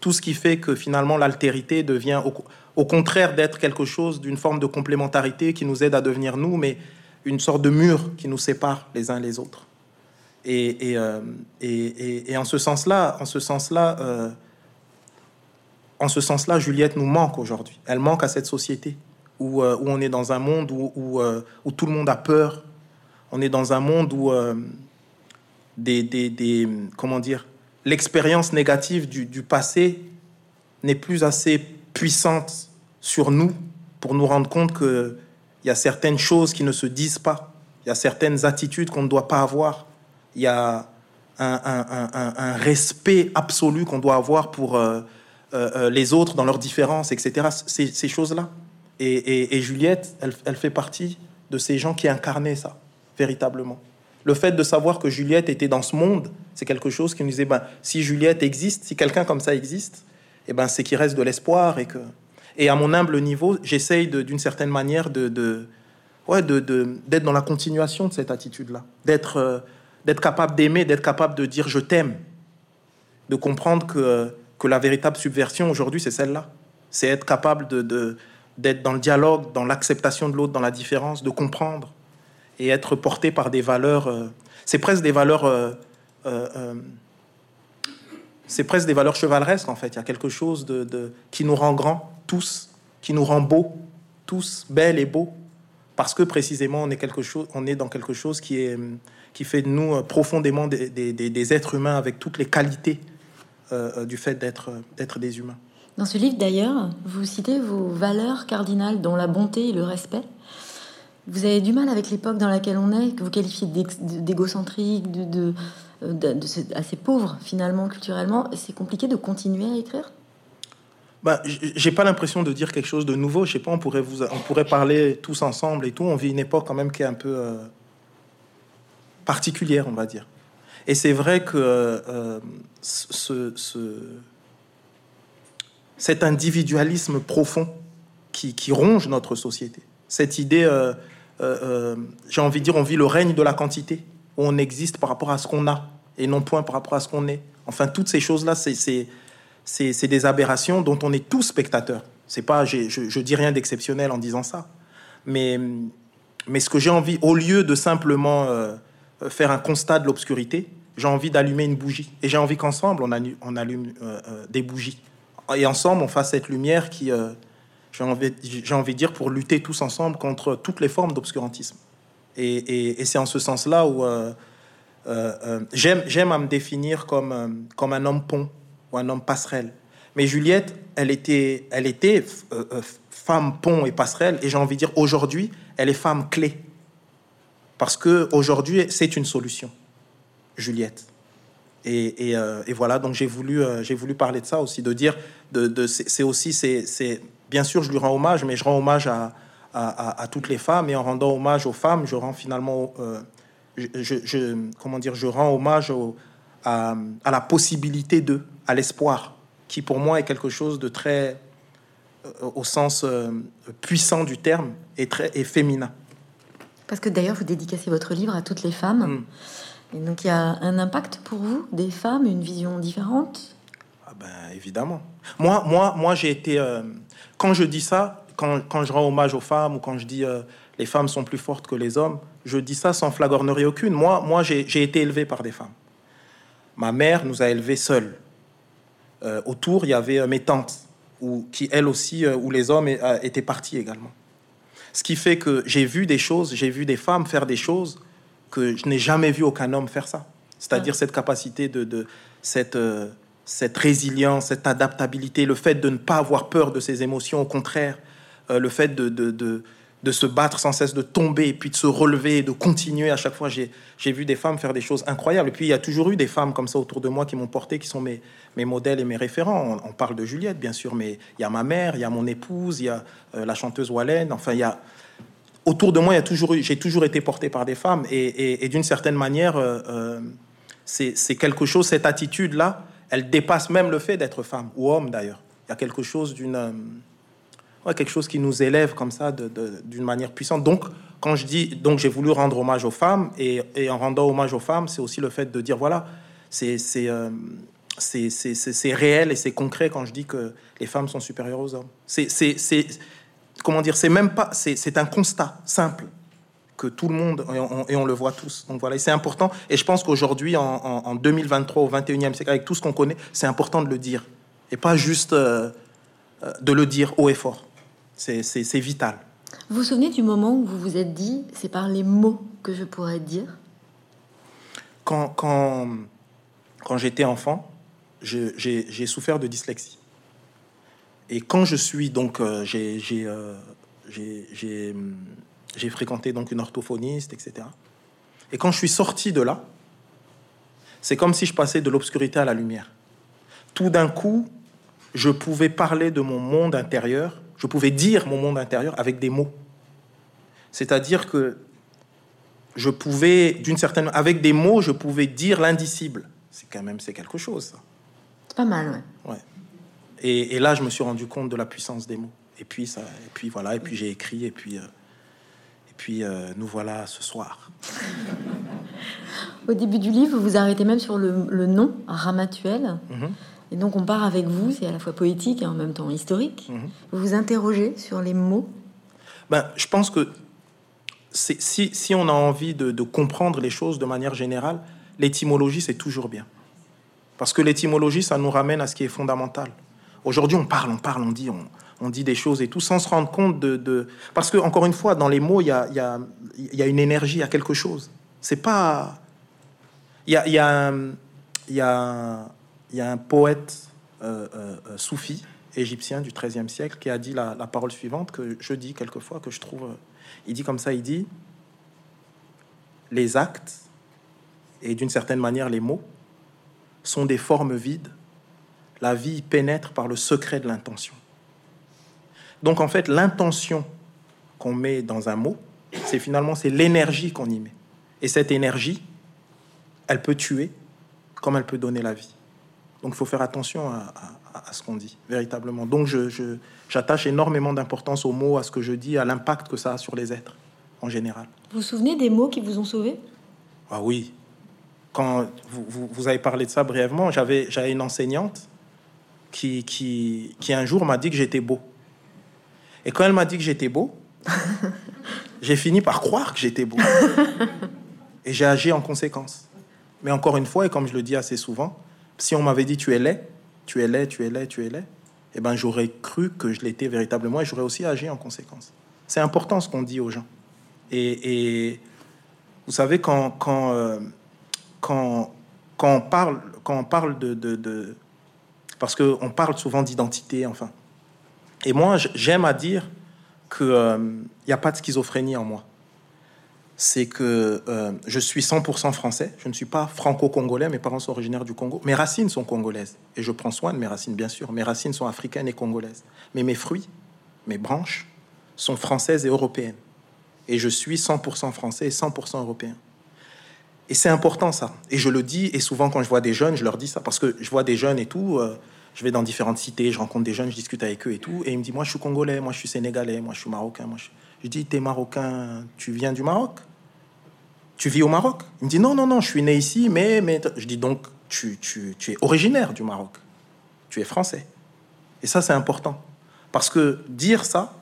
tout ce qui fait que finalement l'altérité devient au, au contraire d'être quelque chose d'une forme de complémentarité qui nous aide à devenir nous, mais une sorte de mur qui nous sépare les uns les autres. Et, et, euh, et, et en ce sens-là, en ce sens-là, euh, en ce sens-là, Juliette nous manque aujourd'hui. Elle manque à cette société où, euh, où on est dans un monde où, où, où, tout le monde a peur. On est dans un monde où des, des, des, comment dire, l'expérience négative du, du passé n'est plus assez puissante sur nous pour nous rendre compte que il y a certaines choses qui ne se disent pas. Il y a certaines attitudes qu'on ne doit pas avoir. Il y a un, respect absolu qu'on doit avoir pour euh, euh, euh, les autres dans leurs différences, etc. Ces, choses-là. Et, Juliette, elle, fait partie de ces gens qui incarnaient ça, véritablement. Le fait de savoir que Juliette était dans ce monde, c'est quelque chose qui nous disait, ben, si Juliette existe, si quelqu'un comme ça existe, eh ben, c'est qu'il reste de l'espoir et que et à mon humble niveau, j'essaye d'une certaine manière de, d'être dans la continuation de cette attitude-là, d'être, euh, d'être capable d'aimer, d'être capable de dire je t'aime, de comprendre que, que la véritable subversion aujourd'hui, c'est celle-là. C'est être capable d'être dans le dialogue, dans l'acceptation de l'autre, dans la différence, de comprendre et être porté par des valeurs. Euh, c'est presque des valeurs. Euh, c'est presque des valeurs chevaleresques en fait. Il y a quelque chose de, qui nous rend grands tous, qui nous rend beaux tous, belles et beaux, parce que précisément on est quelque chose, on est dans quelque chose qui est qui fait de nous profondément des, des, êtres humains avec toutes les qualités du fait d'être des humains. Dans ce livre d'ailleurs, vous citez vos valeurs cardinales, dont la bonté et le respect. Vous avez du mal avec l'époque dans laquelle on est, que vous qualifiez d'égocentrique, de, de, assez pauvre finalement culturellement. C'est compliqué de continuer à écrire bah, j'ai pas l'impression de dire quelque chose de nouveau. Je sais pas, on pourrait vous, on pourrait parler tous ensemble et tout. On vit une époque quand même qui est un peu euh, particulière, on va dire. Et c'est vrai que euh, ce, ce, cet individualisme profond qui, ronge notre société, cette idée euh, euh, euh, j'ai envie de dire, on vit le règne de la quantité, on existe par rapport à ce qu'on a et non point par rapport à ce qu'on est. Enfin, toutes ces choses-là, c'est des aberrations dont on est tous spectateurs. C'est pas, je, je dis rien d'exceptionnel en disant ça, mais, mais ce que j'ai envie, au lieu de simplement euh, faire un constat de l'obscurité, j'ai envie d'allumer une bougie. Et j'ai envie qu'ensemble, on, allume, on allume des bougies. Et ensemble, on fasse cette lumière qui, j'ai envie, envie de dire, pour lutter tous ensemble contre toutes les formes d'obscurantisme. Et, c'est en ce sens-là où euh, euh, euh, j'aime, j'aime à me définir comme, comme un homme pont un homme passerelle. Mais Juliette, elle était, elle était femme pont et passerelle, et j'ai envie de dire aujourd'hui, elle est femme clé. Parce que aujourd'hui, c'est une solution, Juliette. Et, et, voilà, donc j'ai voulu, j'ai voulu parler de ça aussi, de dire, de, c'est aussi, c'est bien sûr, je lui rends hommage, mais je rends hommage à, toutes les femmes. Et en rendant hommage aux femmes, je rends finalement, euh, je, comment dire, je rends hommage à, la possibilité de, à l'espoir, qui pour moi est quelque chose de très, euh, au sens euh, puissant du terme, et très et féminin. Parce que d'ailleurs, vous dédicacez votre livre à toutes les femmes. Mm. Et donc, il y a un impact pour vous, des femmes, une vision différente? Ah ben, Évidemment. Moi, moi, moi j'ai été quand je dis ça, quand, quand, je rends hommage aux femmes ou quand je dis euh, les femmes sont plus fortes que les hommes, je dis ça sans flagornerie aucune. Moi, moi j'ai été élevé par des femmes. Ma mère nous a élevés seuls. Euh, autour, il y avait euh, mes tantes, où, qui elles aussi, où les hommes étaient partis également. Ce qui fait que j'ai vu des choses, j'ai vu des femmes faire des choses que je n'ai jamais vu aucun homme faire ça. C'est-à-dire cette capacité de, de cette cette résilience, cette adaptabilité, le fait de ne pas avoir peur de ses émotions, au contraire, euh, le fait de, de, de, se battre sans cesse, de tomber, et puis de se relever, de continuer à chaque fois. J'ai vu des femmes faire des choses incroyables. Et puis, il y a toujours eu des femmes comme ça autour de moi qui m'ont porté, qui sont mes, mes modèles et mes référents. On, parle de Juliette, bien sûr, mais il y a ma mère, il y a mon épouse, il y a euh, la chanteuse Wallen. Enfin, il y a... Autour de moi, toujours j'ai toujours été porté par des femmes. Et, d'une certaine manière, euh, c'est quelque chose, cette attitude-là, elle dépasse même le fait d'être femme ou homme d'ailleurs. Il y a quelque chose d'une euh, quelque chose qui nous élève comme ça d'une manière puissante. Donc, quand je dis donc j'ai voulu rendre hommage aux femmes et, en rendant hommage aux femmes, c'est aussi le fait de dire voilà, c'est euh, réel et c'est concret quand je dis que les femmes sont supérieures aux hommes. C'est comment dire, c'est même pas, c'est un constat simple que tout le monde, et on, le voit tous. Donc voilà, c'est important. Et je pense qu'aujourd'hui, en, 2023, au 21e siècle, avec tout ce qu'on connaît, c'est important de le dire. Et pas juste euh, euh, de le dire haut et fort. C'est vital. Vous vous souvenez du moment où vous vous êtes dit, c'est par les mots que je pourrais dire? Quand, quand, quand j'étais enfant, j'ai souffert de dyslexie. Et quand je suis donc, euh, j'ai j'ai fréquenté donc une orthophoniste, etc. Et quand je suis sorti de là, c'est comme si je passais de l'obscurité à la lumière. Tout d'un coup, je pouvais parler de mon monde intérieur, je pouvais dire mon monde intérieur avec des mots. C'est-à-dire que je pouvais, d'une certaine, avec des mots, je pouvais dire l'indicible. C'est quand même, c'est quelque chose. Ça. C'est pas mal, ouais. ouais. Et, et, là, je me suis rendu compte de la puissance des mots. Et puis ça, et puis voilà, et puis j'ai écrit, et puis. Euh, puis euh, nous voilà ce soir. Au début du livre, vous vous arrêtez même sur le, nom, Ramatuel. Mhm. Et donc on part avec vous, c'est à la fois poétique et en même temps historique. Mhm. Vous vous interrogez sur les mots? Ben, Je pense que si, si, on a envie de, comprendre les choses de manière générale, l'étymologie, c'est toujours bien. Parce que l'étymologie, ça nous ramène à ce qui est fondamental. Aujourd'hui, on parle, on parle, on dit, on, on, dit des choses et tout, sans se rendre compte de... Parce que, encore une fois, dans les mots, il y a, y, a, y a, une énergie, il y a quelque chose. C'est pas... Il y a, y, a, y, a, y a un poète euh, euh, euh, soufi égyptien du XIIIe siècle qui a dit la, la, parole suivante que je dis quelquefois, que je trouve il dit comme ça, il dit, les actes, et d'une certaine manière les mots, sont des formes vides. La vie pénètre par le secret de l'intention. Donc en fait, l'intention qu'on met dans un mot, c'est finalement c'est l'énergie qu'on y met. Et cette énergie, elle peut tuer comme elle peut donner la vie. Donc il faut faire attention à, ce qu'on dit, véritablement. Donc je, j'attache énormément d'importance aux mots, à ce que je dis, à l'impact que ça a sur les êtres en général. Vous vous souvenez des mots qui vous ont sauvé Ah oui. Quand vous, vous, avez parlé de ça brièvement, j'avais, j'avais une enseignante qui, qui, qui un jour m'a dit que j'étais beau. Et quand elle m'a dit que j'étais beau, j'ai fini par croire que j'étais beau. Et j'ai agi en conséquence. Mais encore une fois, et comme je le dis assez souvent, si on m'avait dit tu es laid, tu es laid, tu es laid, tu es laid, eh ben, j'aurais cru que je l'étais véritablement et j'aurais aussi agi en conséquence. C'est important ce qu'on dit aux gens. Et, vous savez, quand, quand, euh, quand, quand, on parle, quand on parle de... de, de parce qu'on parle souvent d'identité, enfin. Et moi, j'aime à dire qu'il n'y euh, a pas de schizophrénie en moi c'est que euh, je suis 100% français. Je ne suis pas franco-congolais. Mes parents sont originaires du Congo. Mes racines sont congolaises. Et je prends soin de mes racines, bien sûr. Mes racines sont africaines et congolaises. Mais mes fruits, mes branches, sont françaises et européennes. Et je suis 100% français et 100% européen. Et c'est important ça. Et je le dis, et souvent quand je vois des jeunes, je leur dis ça, parce que je vois des jeunes et tout, euh, je vais dans différentes cités, je rencontre des jeunes, je discute avec eux et tout, et ils me disent, moi je suis congolais, moi je suis sénégalais, moi je suis marocain, moi je... Je dis, t'es marocain, tu viens du Maroc? Tu vis au Maroc? Il me dit, non, non, non, je suis né ici, mais... mais... Je dis, donc, tu, tu, tu es originaire du Maroc. Tu es français. Et ça, c'est important. Parce que dire ça,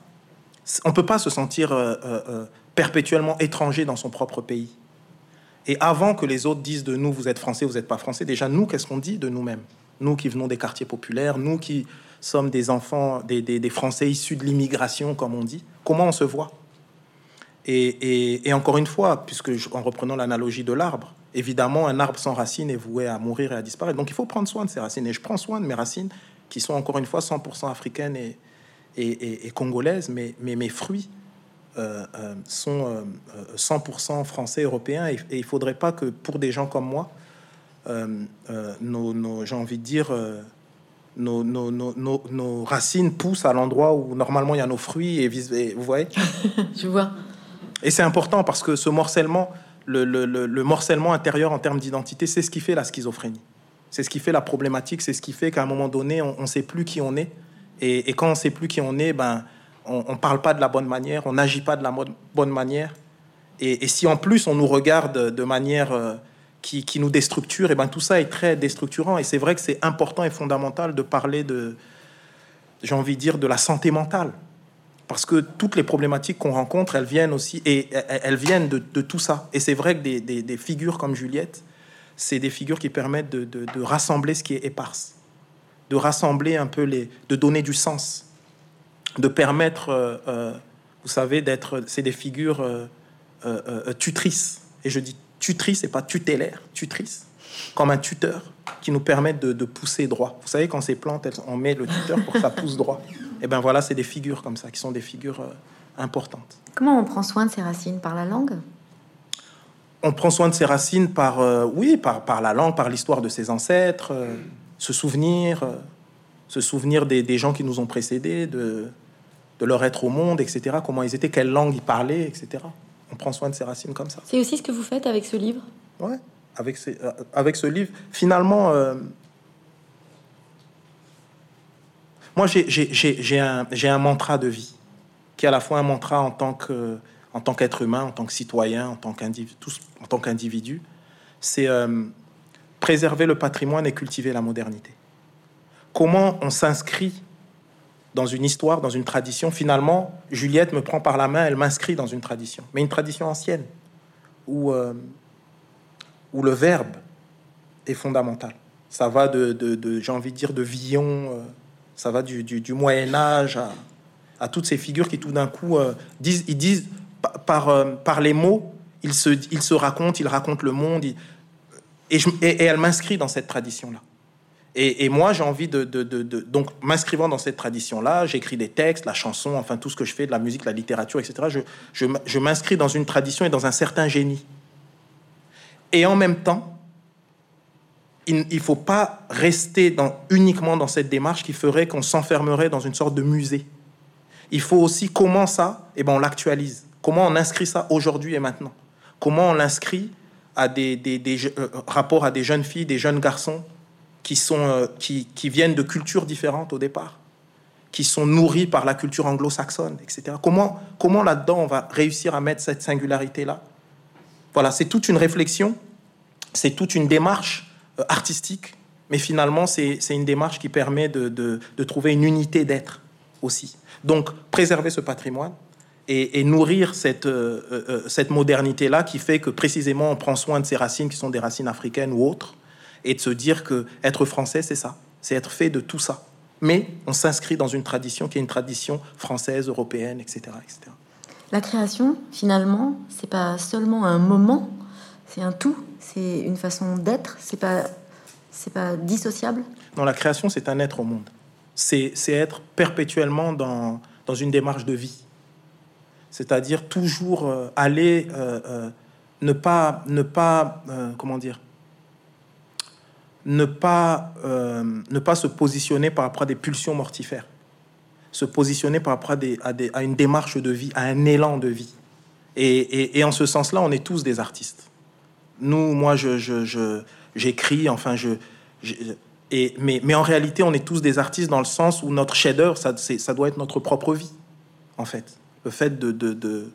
on ne peut pas se sentir euh, euh, euh, perpétuellement étranger dans son propre pays. Et avant que les autres disent de nous, vous êtes français, vous n'êtes pas français, déjà, nous, qu'est-ce qu'on dit de nous-mêmes? Nous qui venons des quartiers populaires, nous qui sommes des enfants, des, Français issus de l'immigration, comme on dit. Comment on se voit? Et, encore une fois, puisque en reprenant l'analogie de l'arbre, évidemment, un arbre sans racines est voué à mourir et à disparaître. Donc il faut prendre soin de ses racines. Et je prends soin de mes racines, qui sont encore une fois 100% africaines et, congolaises, mais, mes fruits euh, euh, sont 100% euh, français, européens. Et, il faudrait pas que pour des gens comme moi, nos j'ai envie de dire, nos, nos, nos, nos, racines poussent à l'endroit où normalement il y a nos fruits et, vous voyez Je vois. Et c'est important parce que ce morcellement, le, le, le, morcellement intérieur en termes d'identité, c'est ce qui fait la schizophrénie. C'est ce qui fait la problématique, c'est ce qui fait qu'à un moment donné, on ne sait plus qui on est. Et, et quand on ne sait plus qui on est, ben, on ne parle pas de la bonne manière, on n'agit pas de la bonne manière. Et, et, si en plus on nous regarde de manière... Euh, qui, nous déstructure, et ben tout ça est très déstructurant. Et c'est vrai que c'est important et fondamental de parler de, j'ai envie de dire, de la santé mentale. Parce que toutes les problématiques qu'on rencontre, elles viennent aussi, et elles viennent de, tout ça. Et c'est vrai que des, figures comme Juliette, c'est des figures qui permettent de, rassembler ce qui est éparse, de rassembler un peu les, de donner du sens, de permettre, euh, euh, vous savez, d'être, c'est des figures euh, tutrices. Et je dis tutrice et pas tutélaire, tutrice, comme un tuteur qui nous permet de, pousser droit. Vous savez, quand ces plantes, on met le tuteur pour que ça pousse droit. Et ben voilà, c'est des figures comme ça, qui sont des figures euh, importantes. Comment on prend soin de ses racines? Par la langue? On prend soin de ses racines par, euh, oui, par, par la langue, par l'histoire de ses ancêtres, euh, se souvenir, se souvenir des, des, gens qui nous ont précédés, de, de leur être au monde, etc., comment ils étaient, quelle langue ils parlaient, etc on prend soin de ses racines comme ça. C'est aussi ce que vous faites avec ce livre? Ouais, avec, euh, avec ce livre. Finalement, euh, moi, j'ai un, un mantra de vie, qui est à la fois un mantra en tant que en tant qu'être humain, en tant que citoyen, en tant qu'individu, en tant qu'individu, c'est euh, préserver le patrimoine et cultiver la modernité. Comment on s'inscrit dans une histoire, dans une tradition. Finalement, Juliette me prend par la main, elle m'inscrit dans une tradition, mais une tradition ancienne, où, euh, où le verbe est fondamental. Ça va de, de, j'ai envie de dire, de Villon, euh, ça va du, du, Moyen Âge à, toutes ces figures qui tout d'un coup euh, disent, ils disent par, par les mots, ils se, ils se racontent, ils racontent le monde, et, je, et elle m'inscrit dans cette tradition-là. Et, moi, j'ai envie de, donc m'inscrivant dans cette tradition-là, j'écris des textes, la chanson, enfin tout ce que je fais, de la musique, la littérature, etc. Je, m'inscris dans une tradition et dans un certain génie. Et en même temps, il ne faut pas rester uniquement dans cette démarche qui ferait qu'on s'enfermerait dans une sorte de musée. Il faut aussi comment ça, et eh ben on l'actualise. Comment on inscrit ça aujourd'hui et maintenant? Comment on l'inscrit à des, des euh, rapports à des jeunes filles, des jeunes garçons qui, sont, euh, qui, qui, viennent de cultures différentes au départ, qui sont nourris par la culture anglo-saxonne, etc. Comment, comment là-dedans on va réussir à mettre cette singularité-là? Voilà, c'est toute une réflexion, c'est toute une démarche euh, artistique, mais finalement c'est une démarche qui permet de, de, de trouver une unité d'être aussi. Donc préserver ce patrimoine, et, nourrir cette, euh, cette modernité-là qui fait que précisément on prend soin de ces racines qui sont des racines africaines ou autres, et de se dire que être français, c'est ça, c'est être fait de tout ça. Mais on s'inscrit dans une tradition qui est une tradition française, européenne, etc., etc. La création, finalement, c'est pas seulement un moment, c'est un tout, c'est une façon d'être, c'est pas, c'est pas dissociable? Non, la création, c'est un être au monde. C'est, être perpétuellement dans, dans une démarche de vie. C'est-à-dire toujours euh, aller, euh, euh, ne pas, ne pas comment dire, ne pas, euh, ne pas se positionner par rapport à des pulsions mortifères, se positionner par rapport à, une démarche de vie, à un élan de vie. Et, en ce sens-là, on est tous des artistes. Nous, moi, je, j'écris, enfin, je, et, mais, mais, en réalité, on est tous des artistes dans le sens où notre chef-d'œuvre, ça, ça doit être notre propre vie, en fait. Le fait de, de,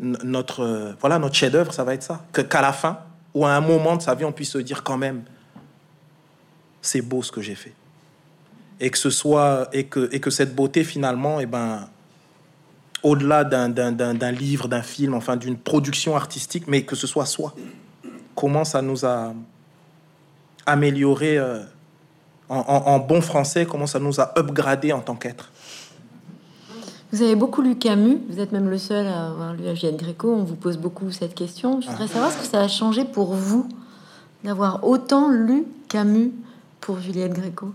notre, voilà, notre chef-d'œuvre, ça va être ça. Qu'à la fin, ou à un moment de sa vie, on puisse se dire quand même, c'est beau ce que j'ai fait. Et que ce soit et que, et que cette beauté finalement, eh ben, au-delà d'un livre, d'un film, enfin d'une production artistique, mais que ce soit soi. Comment ça nous a amélioré euh, en, bon français, comment ça nous a upgradé en tant qu'être. Vous avez beaucoup lu Camus, vous êtes même le seul à avoir lu Juliette Gréco, on vous pose beaucoup cette question. Je voudrais ah. savoir ce que ça a changé pour vous d'avoir autant lu Camus Juliette Gréco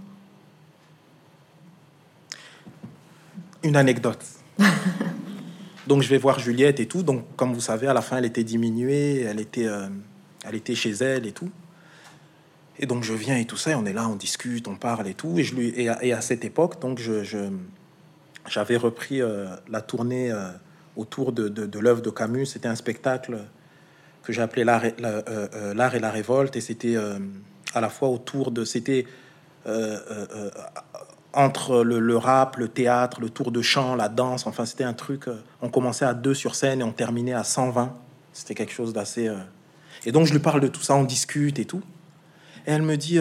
Une anecdote. donc je vais voir Juliette et tout. Donc comme vous savez, à la fin, elle était diminuée, elle était, euh, elle était chez elle et tout. Et donc je viens et tout ça, on est là, on discute, on parle et tout. Et, à, cette époque, donc je, j'avais repris euh, la tournée euh, autour de, de, l'œuvre de Camus. C'était un spectacle que appelé l'art et, l'art et la révolte, et c'était à la fois autour de... C'était euh, euh, euh, entre le, rap, le théâtre, le tour de chant, la danse, enfin c'était un truc... on commençait à deux sur scène et on terminait à 120. C'était quelque chose d'assez... Et donc je lui parle de tout ça, on discute et tout. Et elle me dit,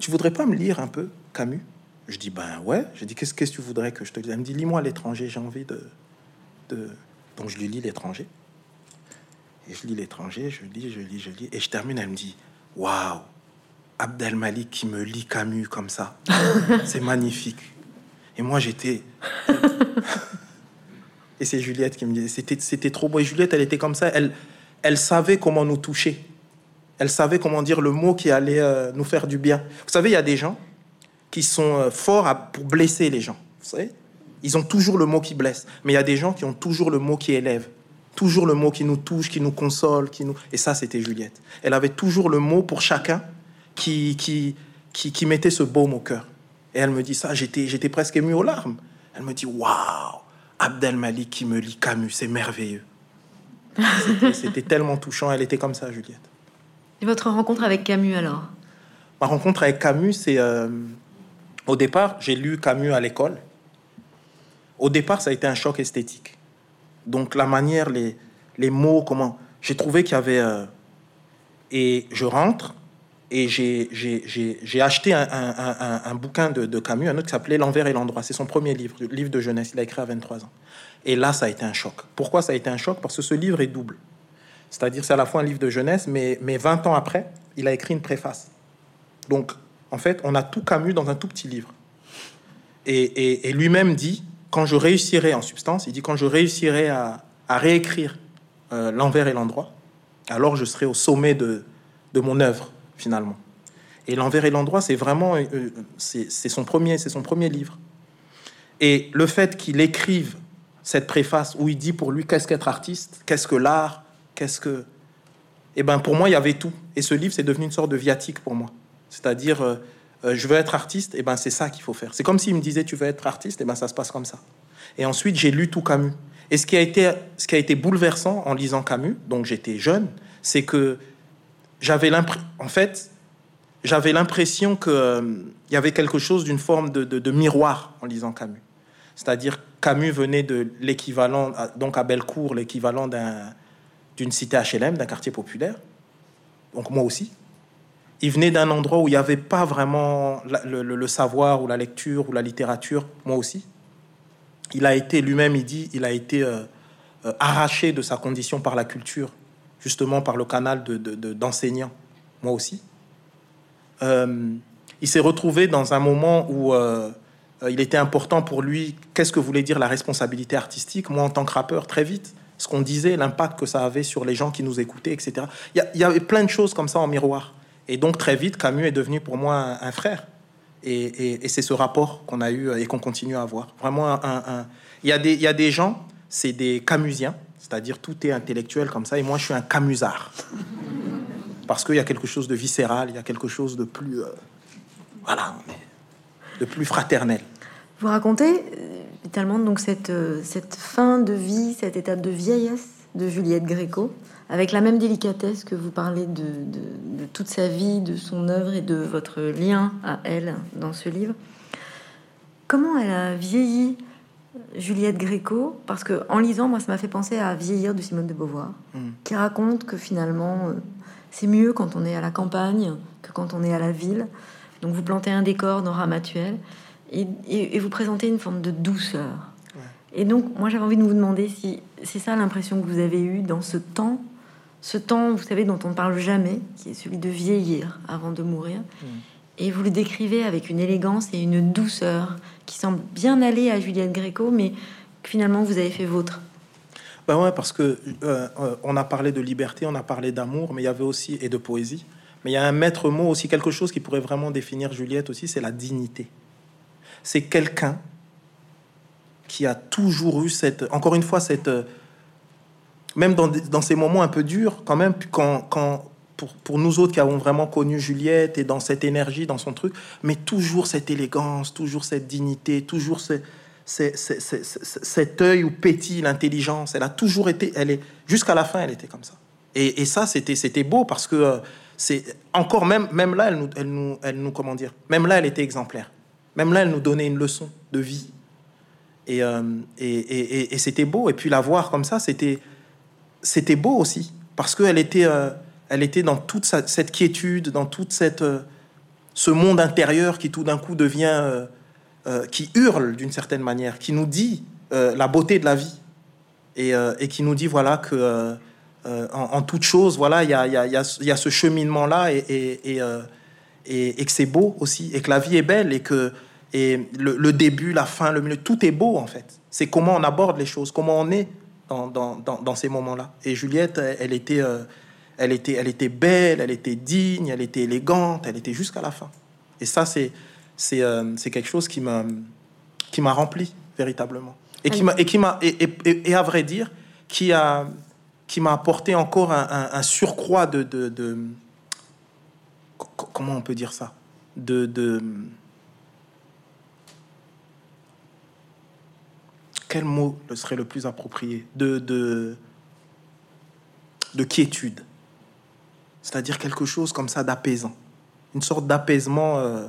tu voudrais pas me lire un peu Camus? Je dis, ben ouais. Je dis, qu'est-ce que tu voudrais que je te dise Elle me dit, lis-moi l'étranger, j'ai envie de, de... Donc je lui lis l'étranger. Et je lis l'étranger, je lis, je lis, je lis. Et je termine, elle me dit, waouh Abdelmalik qui me lit Camus comme ça. c'est magnifique. Et moi, j'étais. et c'est Juliette qui me disait c'était, c'était trop beau. Et Juliette, elle était comme ça. Elle, elle savait comment nous toucher. Elle savait comment dire le mot qui allait euh, nous faire du bien. Vous savez, il y a des gens qui sont euh, forts pour blesser les gens. Vous savez? Ils ont toujours le mot qui blesse. Mais il y a des gens qui ont toujours le mot qui élève. Toujours le mot qui nous touche, qui nous console. Qui nous... Et ça, c'était Juliette. Elle avait toujours le mot pour chacun qui, qui, qui, mettait ce baume au cœur. Et elle me dit ça, j'étais, j'étais presque ému aux larmes. Elle me dit Waouh, Abdel Malik qui me lit Camus, c'est merveilleux. C'était, tellement touchant, elle était comme ça, Juliette. Et votre rencontre avec Camus alors? Ma rencontre avec Camus, c'est. Euh, au départ, j'ai lu Camus à l'école. Au départ, ça a été un choc esthétique. Donc, la manière, les, les mots, comment. J'ai trouvé qu'il y avait. Euh, Et je rentre et j'ai acheté un, un, un, bouquin de, de, Camus, un autre qui s'appelait L'envers et l'endroit. C'est son premier livre, livre de jeunesse. Il a écrit à 23 ans. Et là, ça a été un choc. Pourquoi ça a été un choc? Parce que ce livre est double. C'est-à-dire, c'est à la fois un livre de jeunesse, mais, mais 20 ans après, il a écrit une préface. Donc, en fait, on a tout Camus dans un tout petit livre. Et, et, lui-même dit, quand je réussirai, en substance, il dit, quand je réussirai à, à réécrire euh, l'envers et l'endroit, alors je serai au sommet de, de mon œuvre finalement. Et l'envers et l'endroit, c'est vraiment, euh, euh, c'est son premier, c'est son premier livre. Et le fait qu'il écrive cette préface où il dit pour lui qu'est-ce qu'être artiste, qu'est-ce que l'art, qu'est-ce que, eh ben pour moi il y avait tout. Et ce livre c'est devenu une sorte de viatique pour moi. C'est-à-dire euh, je veux être artiste, et eh ben c'est ça qu'il faut faire. C'est comme s'il me disait tu veux être artiste, et eh ben ça se passe comme ça. Et ensuite j'ai lu tout Camus. Et ce qui a été, ce qui a été bouleversant en lisant Camus, donc j'étais jeune, c'est que j'avais l'impression, en fait, j'avais l'impression qu'il euh, y avait quelque chose d'une forme de, miroir en lisant Camus. C'est-à-dire Camus venait de l'équivalent, donc à Bellecour, l'équivalent d'une cité HLM, d'un quartier populaire. Donc moi aussi. Il venait d'un endroit où il n'y avait pas vraiment le, savoir ou la lecture ou la littérature, moi aussi. Il a été lui-même, il dit, il a été euh, euh, arraché de sa condition par la culture justement par le canal d'enseignants, de, moi aussi. Euh, il s'est retrouvé dans un moment où euh, il était important pour lui, qu'est-ce que voulait dire la responsabilité artistique? Moi, en tant que rappeur, très vite, ce qu'on disait, l'impact que ça avait sur les gens qui nous écoutaient, etc. Il y, avait plein de choses comme ça en miroir. Et donc, très vite, Camus est devenu pour moi un, frère. Et, c'est ce rapport qu'on a eu et qu'on continue à avoir. Vraiment, un, Il, y a des, il y a des gens, c'est des Camusiens, c'est-à-dire tout est intellectuel comme ça, et moi je suis un camusard. Parce qu'il y a quelque chose de viscéral, il y a quelque chose de plus... Euh, voilà, de plus fraternel. Vous racontez finalement donc cette, euh, cette fin de vie, cette étape de vieillesse de Juliette Gréco, avec la même délicatesse que vous parlez de, de, de, toute sa vie, de son œuvre et de votre lien à elle dans ce livre. Comment elle a vieilli Juliette Gréco, parce que en lisant, moi, ça m'a fait penser à Vieillir de Simone de Beauvoir, mm. qui raconte que finalement, euh, c'est mieux quand on est à la campagne que quand on est à la ville. Donc vous plantez un décor dans Ramatuel et, vous présentez une forme de douceur. Et donc, moi, j'avais envie de vous demander si c'est ça l'impression que vous avez eue dans ce temps, ce temps, vous savez, dont on ne parle jamais, qui est celui de vieillir avant de mourir. Mm. Et vous le décrivez avec une élégance et une douceur qui semble bien aller à Juliette Gréco, mais finalement vous avez fait vôtre. Ben ouais, parce que euh, euh, on a parlé de liberté, on a parlé d'amour, mais il y avait aussi et de poésie. Mais il y a un maître mot aussi, quelque chose qui pourrait vraiment définir Juliette aussi, c'est la dignité. C'est quelqu'un qui a toujours eu cette, encore une fois, cette, euh, même dans, dans ces moments un peu durs, quand même, quand, quand pour, pour, nous autres qui avons vraiment connu Juliette et dans cette énergie, dans son truc, mais toujours cette élégance, toujours cette dignité, toujours ce, cet œil où pétille l'intelligence. Elle a toujours été, elle est jusqu'à la fin, elle était comme ça. Et, et ça, c'était c'était beau parce que euh, c'est encore même même là, elle nous, elle nous, elle nous comment dire, même là, elle était exemplaire. Même là, elle nous donnait une leçon de vie. Et, euh, et, et, c'était beau. Et puis la voir comme ça, c'était c'était beau aussi parce qu'elle était euh, elle était dans toute cette quiétude, dans toute cette, euh, ce monde intérieur qui tout d'un coup devient, euh, euh, qui hurle d'une certaine manière, qui nous dit la beauté de la vie et, qui nous dit voilà que en, toute chose, voilà, il y a, y, a, y a, ce cheminement là et, et, et, que c'est beau aussi et que la vie est belle et que et le, début, la fin, le milieu, tout est beau en fait. C'est comment on aborde les choses, comment on est dans, dans, dans ces moments-là. Et Juliette, elle, était elle était, elle était belle, elle était digne, elle était élégante, elle était jusqu'à la fin. Et ça, c'est c'est euh, quelque chose qui m'a qui m'a rempli véritablement. Et qui m'a et qui m'a et, et, à vrai dire qui a qui m'a apporté encore un, un, surcroît de, de, de, comment on peut dire ça? De, de quel mot serait le plus approprié? De, de, de quiétude c'est-à-dire quelque chose comme ça d'apaisant, une sorte d'apaisement. Euh,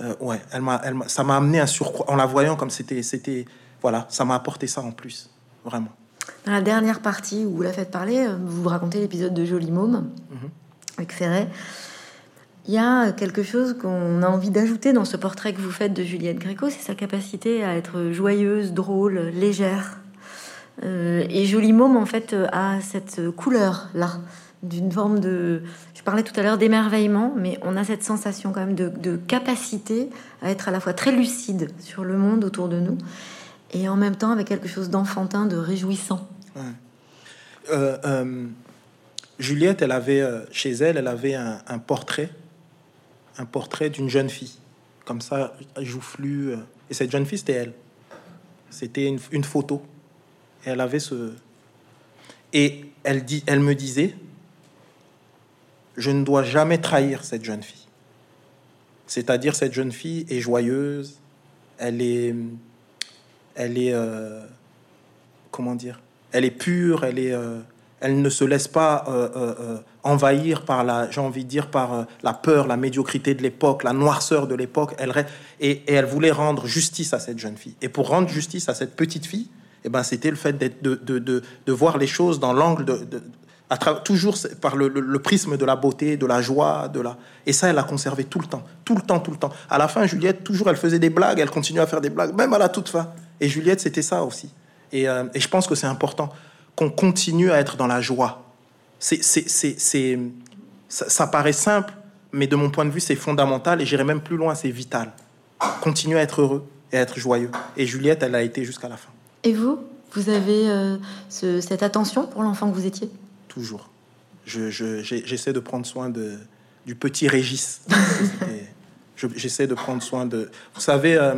euh, ouais, elle m'a, elle ça m'a amené un surcroît en la voyant comme c'était, c'était, voilà, ça m'a apporté ça en plus, vraiment. Dans la dernière partie où vous la faites parler, euh, vous racontez l'épisode de Jolie Môme. Mhm. avec Ferret. Il y a quelque chose qu'on a envie d'ajouter dans ce portrait que vous faites de Juliette Gréco, c'est sa capacité à être joyeuse, drôle, légère. Euh, et Jolie Môme, en fait, a cette couleur-là, d'une forme de... Je parlais tout à l'heure d'émerveillement, mais on a cette sensation quand même de, capacité à être à la fois très lucide sur le monde autour de nous, et en même temps avec quelque chose d'enfantin, de réjouissant. Euh, euh, Juliette, elle avait chez elle, elle avait un, portrait un portrait d'une jeune fille, comme ça, joufflue. Euh, et cette jeune fille, c'était elle. C'était une, photo. Et elle avait ce. Et elle, dit, elle me disait Je ne dois jamais trahir cette jeune fille. C'est-à-dire, cette jeune fille est joyeuse, elle est. Elle est. Euh, comment dire Elle est pure, elle est. Euh, elle ne se laisse pas euh, envahir par la, j'ai envie de dire, par la peur, la médiocrité de l'époque, la noirceur de l'époque. Elle, et, elle voulait rendre justice à cette jeune fille. Et pour rendre justice à cette petite fille, eh ben, c'était le fait d'être, de, de, de, voir les choses dans l'angle de, toujours par le, prisme de la beauté, de la joie, de la. Et ça, elle a conservé tout le temps, tout le temps, tout le temps. À la fin, Juliette, toujours, elle faisait des blagues, elle continuait à faire des blagues, même à la toute fin. Et Juliette, c'était ça aussi. Et, et je pense que c'est important qu'on continue à être dans la joie. C'est, c'est, c'est, ça, ça, paraît simple, mais de mon point de vue, c'est fondamental et j'irai même plus loin, c'est vital. Continuer à être heureux et à être joyeux. Et Juliette, elle a été jusqu'à la fin. Et vous, vous avez euh, cette attention pour l'enfant que vous étiez? Toujours. Je, j'essaie de prendre soin de, du petit Régis. j'essaie de prendre soin de... Vous savez... Euh,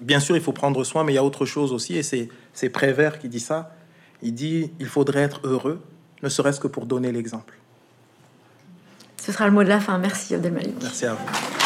bien sûr, il faut prendre soin, mais il y a autre chose aussi, et c'est Prévert qui dit ça. Il dit il faudrait être heureux, ne serait-ce que pour donner l'exemple. Ce sera le mot de la fin. Merci Abdelmalik. Merci à vous.